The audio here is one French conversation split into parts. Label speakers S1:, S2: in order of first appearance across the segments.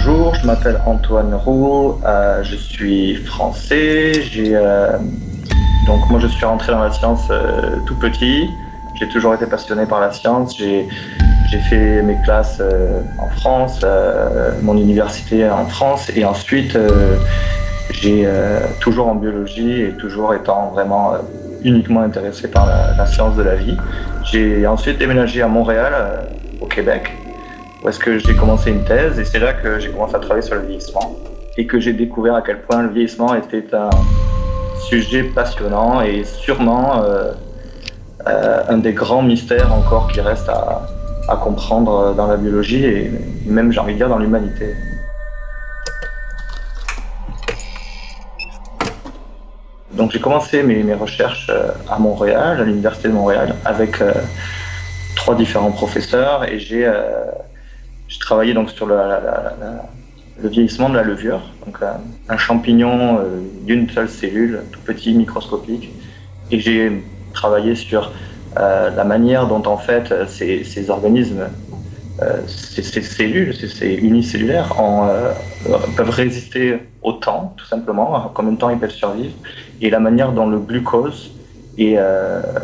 S1: Bonjour, je m'appelle Antoine Roux, euh, je suis français. Euh, donc moi je suis rentré dans la science euh, tout petit. J'ai toujours été passionné par la science. J'ai, fait mes classes en France, mon université en France, et ensuite j'ai toujours en biologie et toujours étant vraiment uniquement intéressé par la, science de la vie. J'ai ensuite déménagé à Montréal, au Québec, où est-ce que j'ai commencé une thèse et c'est là que j'ai commencé à travailler sur le vieillissement et que j'ai découvert à quel point le vieillissement était un sujet passionnant et sûrement euh, euh, un des grands mystères encore qui reste à, comprendre dans la biologie et même j'ai envie de dire dans l'humanité. Donc j'ai commencé mes, recherches euh, à Montréal, à l'université de Montréal, avec trois différents professeurs et j'ai j'ai travaillé donc sur le, vieillissement de la levure, donc un, champignon euh, d'une seule cellule, tout petit, microscopique, et j'ai travaillé sur euh, la manière dont en fait ces, organismes, euh, ces, cellules, ces, unicellulaires, en, peuvent résister au temps, tout simplement, combien de temps ils peuvent survivre, et la manière dont le glucose et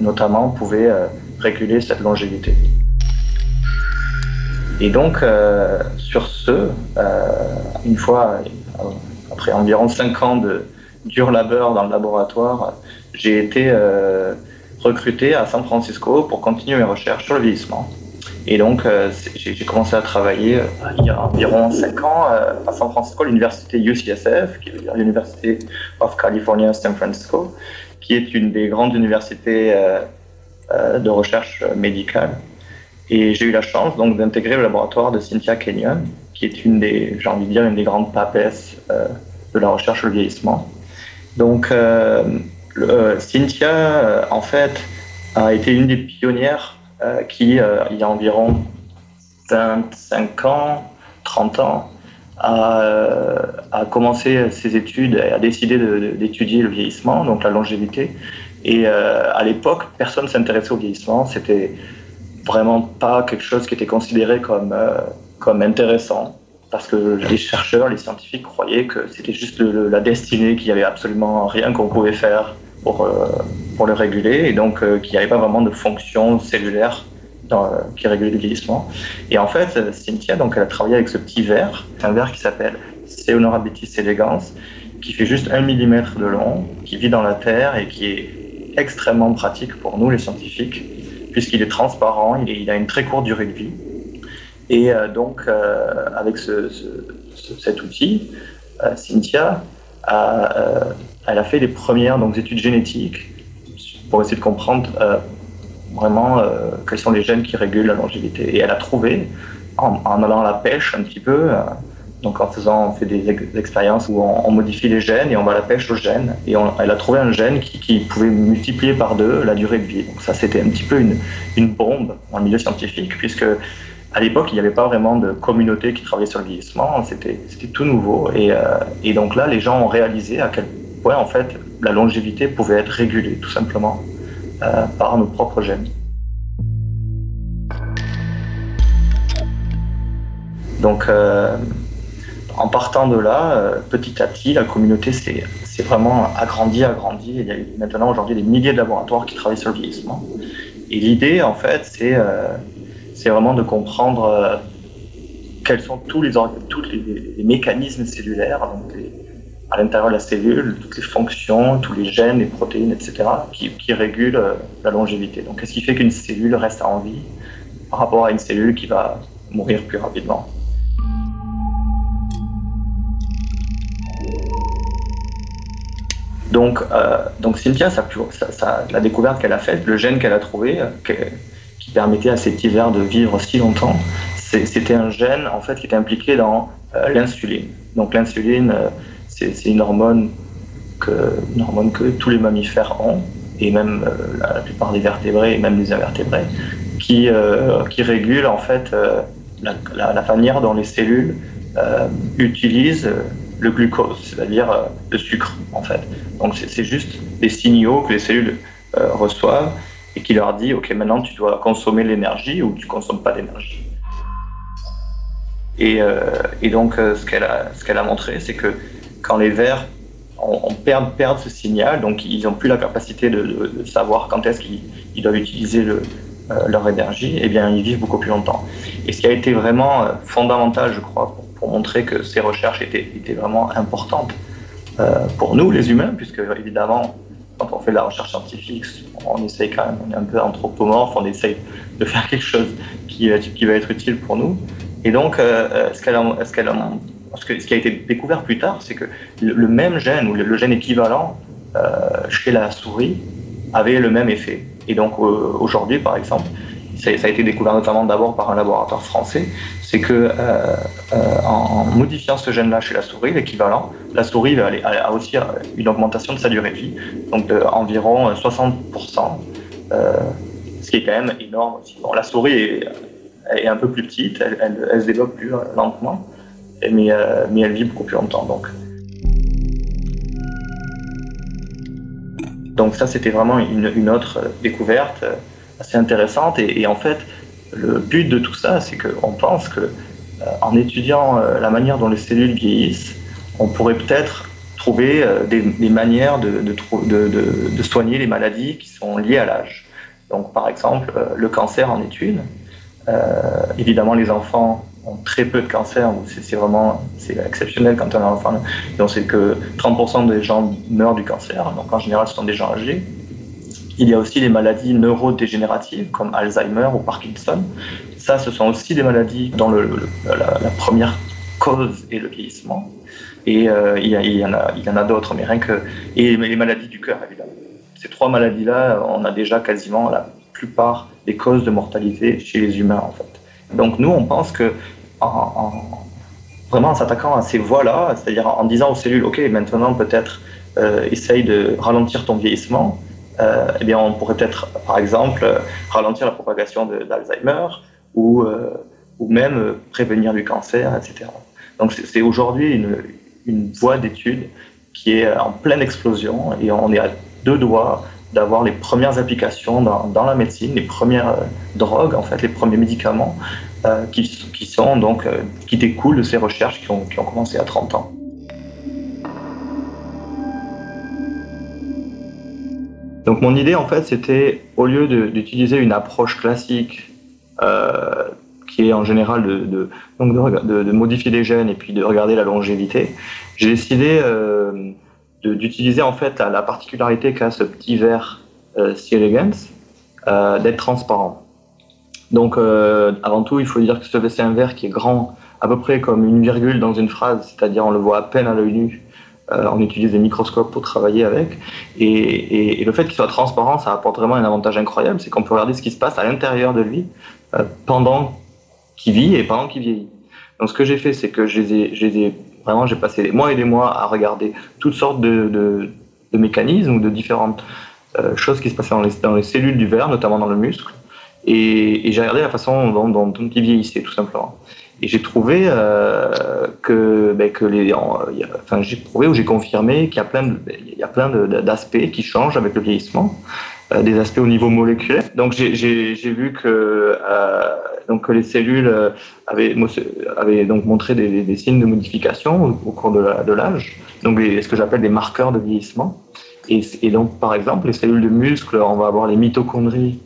S1: notamment pouvait réguler cette longévité. Et donc, euh, sur ce, euh, une fois, euh, après environ cinq ans de dur labeur dans le laboratoire, j'ai été recruté à San Francisco pour continuer mes recherches sur le vieillissement. Et donc, j'ai commencé à travailler il y a environ cinq ans à San Francisco, l'université UCSF, qui veut dire University of California, San Francisco, qui est une des grandes universités de recherche médicale. Et j'ai eu la chance donc d'intégrer le laboratoire de Cynthia Kenyon, qui est une des, j'ai envie de dire, une des grandes papesses euh, de la recherche sur le vieillissement. Donc, euh, euh, Cynthia, en fait, a été une des pionnières qui, il y a environ 25 ans, 30 ans, a, a commencé ses études et a décidé d'étudier le vieillissement, donc la longévité. Et à l'époque, personne ne s'intéressait au vieillissement. C'était vraiment pas quelque chose qui était considéré comme, euh, comme intéressant. Parce que les chercheurs, les scientifiques croyaient que c'était juste la destinée, qu'il n'y avait absolument rien qu'on pouvait faire pour, euh, pour le réguler, et donc euh, qu'il n'y avait pas vraiment de fonction cellulaire qui régulait le vieillissement. Et en fait, Cynthia, donc, elle a travaillé avec ce petit verre, un verre qui s'appelle Ceonorabetis elegans, qui fait juste un millimètre de long, qui vit dans la terre et qui est extrêmement pratique pour nous, les scientifiques, puisqu'il est transparent et il a une très courte durée de vie. Et euh, donc, euh, avec ce, ce, ce, cet outil, euh, Cynthia a, elle a fait les premières donc, études génétiques pour essayer de comprendre vraiment quels sont les gènes qui régulent la longévité. Et elle a trouvé, en allant à la pêche un petit peu, donc en faisant, on fait des ex expériences où on, modifie les gènes et on va à la pêche aux gènes. Et on, elle a trouvé un gène qui, qui, pouvait multiplier par deux la durée de vie. Donc ça, c'était un petit peu une, une bombe dans le milieu scientifique, puisque à l'époque, il n'y avait pas vraiment de communauté qui travaillait sur le vieillissement. C'était tout nouveau. Et, euh, et, donc là, les gens ont réalisé à quel point, en fait, la longévité pouvait être régulée, tout simplement, euh, par nos propres gènes. Donc, euh, en partant de là, euh, petit à petit, la communauté s'est vraiment agrandie, agrandie. Il y a maintenant aujourd'hui des milliers de laboratoires qui travaillent sur le vieillissement. Et l'idée, en fait, c'est euh, vraiment de comprendre euh, quels sont tous les, mécanismes cellulaires, à l'intérieur de la cellule, toutes les fonctions, tous les gènes, les protéines, etc., qui, régulent la longévité. Donc, qu'est-ce qui fait qu'une cellule reste en vie par rapport à une cellule qui va mourir plus rapidement? Donc, euh, donc Cynthia, la découverte qu'elle a faite, le gène qu'elle a trouvé, euh, qui permettait à ces petits vers de vivre si longtemps, c'était un gène en fait qui était impliqué dans euh, l'insuline. Donc l'insuline, c'est une hormone que, hormone que tous les mammifères ont, et même la, plupart des vertébrés et même des invertébrés, qui, qui régule en fait la, la, manière dont les cellules utilisent le glucose, c'est-à-dire euh, le sucre en fait. Donc c'est juste des signaux que les cellules euh, reçoivent et qui leur dit ok maintenant tu dois consommer l'énergie ou tu consommes pas d'énergie. Et, donc, ce qu'elle a, a montré, c'est que quand les vers on, perd, perd, ce signal, donc ils n'ont plus la capacité de, savoir quand est-ce qu'ils doivent utiliser le, leur énergie, et eh bien ils vivent beaucoup plus longtemps. Et ce qui a été vraiment fondamental, je crois, pour, montrer que ces recherches étaient, étaient vraiment importantes pour nous, les humains, puisque évidemment, quand on fait de la recherche scientifique, on essaye quand même, on est un peu anthropomorphe, on essaye de faire quelque chose qui, qui va être utile pour nous. Et donc, euh, euh, ce, qui a été découvert plus tard, c'est que le même gène ou le gène équivalent euh, chez la souris avait le même effet. Et donc, aujourd'hui, par exemple, ça, a été découvert notamment d'abord par un laboratoire français, c'est que euh, euh, en, modifiant ce gène-là chez la souris, l'équivalent, la souris a aussi une augmentation de sa durée de vie, donc d'environ 60%, euh, ce qui est quand même énorme aussi. la souris est, un peu plus petite, elle, se développe plus lentement, mais, elle vit beaucoup plus longtemps. Donc. Ça, c'était vraiment une, autre découverte assez intéressante. Et, en fait, le but de tout ça, c'est qu'on pense que euh, en étudiant euh, la manière dont les cellules vieillissent, on pourrait peut-être trouver euh, des, manières de, soigner les maladies qui sont liées à l'âge. Donc, par exemple, le cancer en est une. évidemment, les enfants ont très peu de cancer. C'est vraiment c'est exceptionnel quand on un enfant. Donc, c'est que 30% des gens meurent du cancer. Donc, en général, ce sont des gens âgés. Il y a aussi les maladies neurodégénératives comme Alzheimer ou Parkinson. Ça, ce sont aussi des maladies dont la, première cause est le vieillissement. Et euh, il, y en a, d'autres, mais rien que. Et les maladies du cœur, évidemment. Ces trois maladies-là, on a déjà quasiment la plupart des causes de mortalité chez les humains, en fait. Donc, nous, on pense que en, vraiment en s'attaquant à ces voies-là, c'est-à-dire en disant aux cellules, OK, maintenant peut-être euh, essaye de ralentir ton vieillissement, eh bien, on pourrait peut-être, par exemple, ralentir la propagation d'Alzheimer ou, euh, ou même prévenir du cancer, etc. Donc, c'est aujourd'hui une, une voie d'étude qui est en pleine explosion et on est à deux doigts d'avoir les premières applications dans, dans, la médecine, les premières euh, drogues, en fait, les premiers médicaments qui, qui, sont donc, qui découlent de ces recherches qui ont, qui ont commencé à 30 ans. Donc mon idée en fait c'était au lieu d'utiliser une approche classique euh, qui est en général de, modifier des gènes et puis de regarder la longévité, j'ai décidé euh, d'utiliser en fait la, particularité qu'a ce petit verre euh, C. elegans d'être transparent. Donc avant tout il faut dire que c'est un verre qui est grand à peu près comme une virgule dans une phrase, c'est-à-dire on le voit à peine à l'œil nu euh, on utilise des microscopes pour travailler avec. Et, le fait qu'il soit transparent, ça apporte vraiment un avantage incroyable, c'est qu'on peut regarder ce qui se passe à l'intérieur de lui euh, pendant qu'il vit et pendant qu'il vieillit. Donc ce que j'ai fait, c'est que j'ai vraiment j'ai passé des mois et des mois à regarder toutes sortes de, mécanismes ou de différentes euh, choses qui se passaient dans les, cellules du verre, notamment dans le muscle. Et, j'ai regardé la façon dont, dont il vieillissait, tout simplement. Et j'ai trouvé euh, que, ben, que les, enfin j'ai prouvé ou j'ai confirmé qu'il y a plein de, y a plein d'aspects qui changent avec le vieillissement, euh, des aspects au niveau moléculaire. Donc j'ai vu que euh, donc les cellules avaient, avaient donc montré des, signes de modification au, cours de l'âge, donc ce que j'appelle des marqueurs de vieillissement. Et, et, donc par exemple les cellules de muscles, on va avoir les mitochondries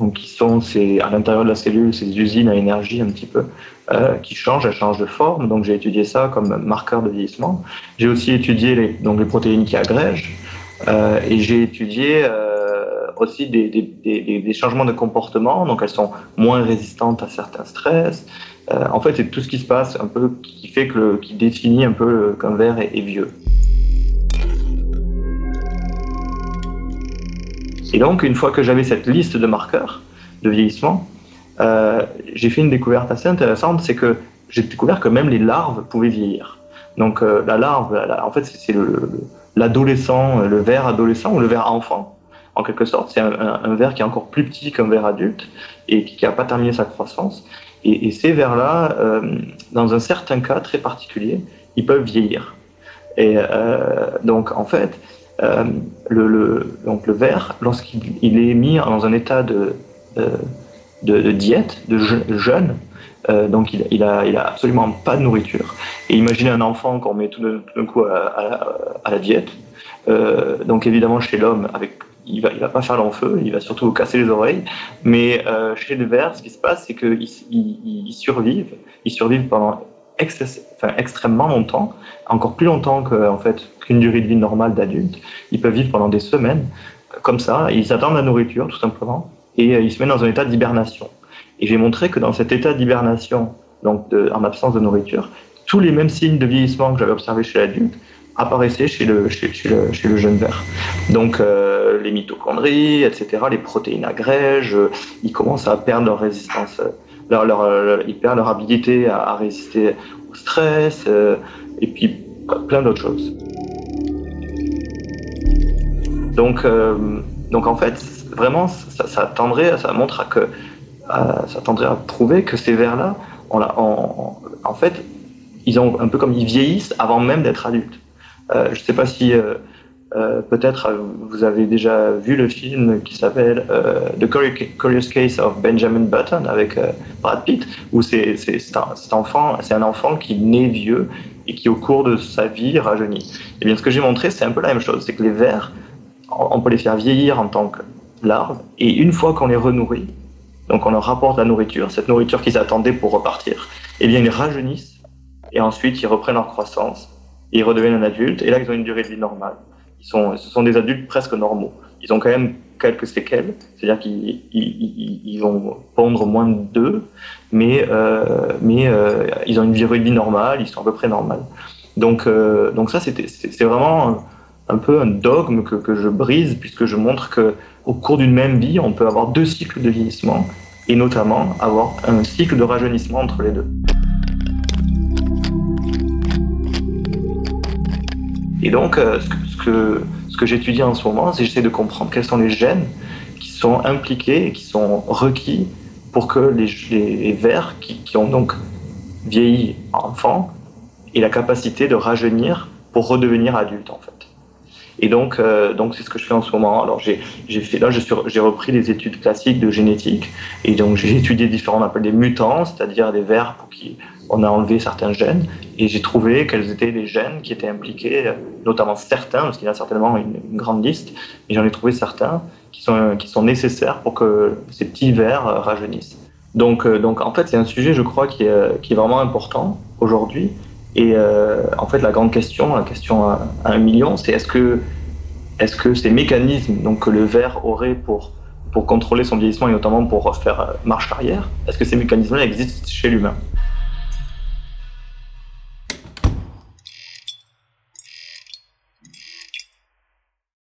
S1: donc qui sont c'est à l'intérieur de la cellule ces usines à énergie un petit peu euh, qui changent, elles changent de forme. Donc j'ai étudié ça comme marqueur de vieillissement. J'ai aussi étudié les, donc les protéines qui agrègent euh, et j'ai étudié euh, aussi des, changements de comportement. Donc elles sont moins résistantes à certains stress. En fait, c'est tout ce qui se passe un peu qui fait que qui définit un peu qu'un verre est vieux. Et donc, une fois que j'avais cette liste de marqueurs de vieillissement, euh, j'ai fait une découverte assez intéressante, c'est que j'ai découvert que même les larves pouvaient vieillir. Donc euh, la larve, en fait, c'est l'adolescent, le, ver adolescent ou le ver enfant, en quelque sorte. C'est un, ver qui est encore plus petit qu'un ver adulte et qui n'a pas terminé sa croissance. Et, ces vers-là, euh, dans un certain cas très particulier, ils peuvent vieillir. Et donc, en fait, euh, le, donc le verre, lorsqu'il est mis dans un état de, de, diète, de jeûne, donc il, il, a, il a absolument pas de nourriture. Et imaginez un enfant qu'on met tout d'un coup à, la diète. donc évidemment chez l'homme, il va, il va pas faire l'enfeu, il va surtout casser les oreilles. Mais chez le ver, ce qui se passe, c'est qu'ils ils, ils survivent pendant extrêmement longtemps, encore plus longtemps que, en fait, qu'une durée de vie normale d'adulte. Ils peuvent vivre pendant des semaines comme ça, ils attendent la nourriture tout simplement, et ils se mettent dans un état d'hibernation. Et j'ai montré que dans cet état d'hibernation, donc en absence de nourriture, tous les mêmes signes de vieillissement que j'avais observés chez l'adulte apparaissaient chez le, jeune ver. Donc euh, les mitochondries, etc., les protéines agrègent, ils commencent à perdre leur résistance, leur, leur, ils perdent leur habilité à, résister au stress, euh, et puis plein d'autres choses. Donc, euh, donc en fait, vraiment, ça, tendrait, ça montre à que, ça tendrait à prouver que ces vers-là, on, en fait, ils ont un peu comme ils vieillissent avant même d'être adultes. Euh, je ne sais pas si euh, peut-être vous avez déjà vu le film qui s'appelle The Curious Case of Benjamin Button avec Brad Pitt, où c'est un, enfant, c'est un enfant qui naît vieux et qui au cours de sa vie rajeunit. Et eh bien ce que j'ai montré, c'est un peu la même chose, c'est que les vers on peut les faire vieillir en tant que larves, et une fois qu'on les renourrit, donc on leur rapporte la nourriture, cette nourriture qu'ils attendaient pour repartir, eh bien ils rajeunissent, et ensuite ils reprennent leur croissance, et ils redeviennent un adulte, et là ils ont une durée de vie normale. Ils sont, ce sont des adultes presque normaux. Ils ont quand même quelques séquelles, c'est-à-dire qu'ils vont pondre moins de deux, mais, euh, mais euh, ils ont une vie normale, ils sont à peu près normales. Donc, euh, donc ça, c'est vraiment un peu un dogme que, que, je brise, puisque je montre que au cours d'une même vie, on peut avoir deux cycles de vieillissement, et notamment avoir un cycle de rajeunissement entre les deux. Et donc, euh, ce que, j'étudie en ce moment, c'est j'essaie de comprendre quels sont les gènes qui sont impliqués et qui sont requis pour que les, les vers qui, ont donc vieilli enfant aient la capacité de rajeunir pour redevenir adultes en fait. Et donc, euh, donc c'est ce que je fais en ce moment. Alors, j'ai, fait là, j'ai repris des études classiques de génétique, et donc j'ai étudié différents, on appelle des mutants, c'est-à-dire des vers pour qui on a enlevé certains gènes, et j'ai trouvé quels étaient les gènes qui étaient impliqués, notamment certains, parce qu'il y a certainement une, grande liste, et j'en ai trouvé certains qui sont, qui sont nécessaires pour que ces petits vers rajeunissent. Donc, euh, donc en fait, c'est un sujet, je crois, qui est, qui est vraiment important aujourd'hui, et euh, en fait, la grande question, la question à, un million, c'est est-ce que, est-ce que ces mécanismes donc, que le verre aurait pour, pour contrôler son vieillissement et notamment pour faire marche arrière, est-ce que ces mécanismes-là existent chez l'humain?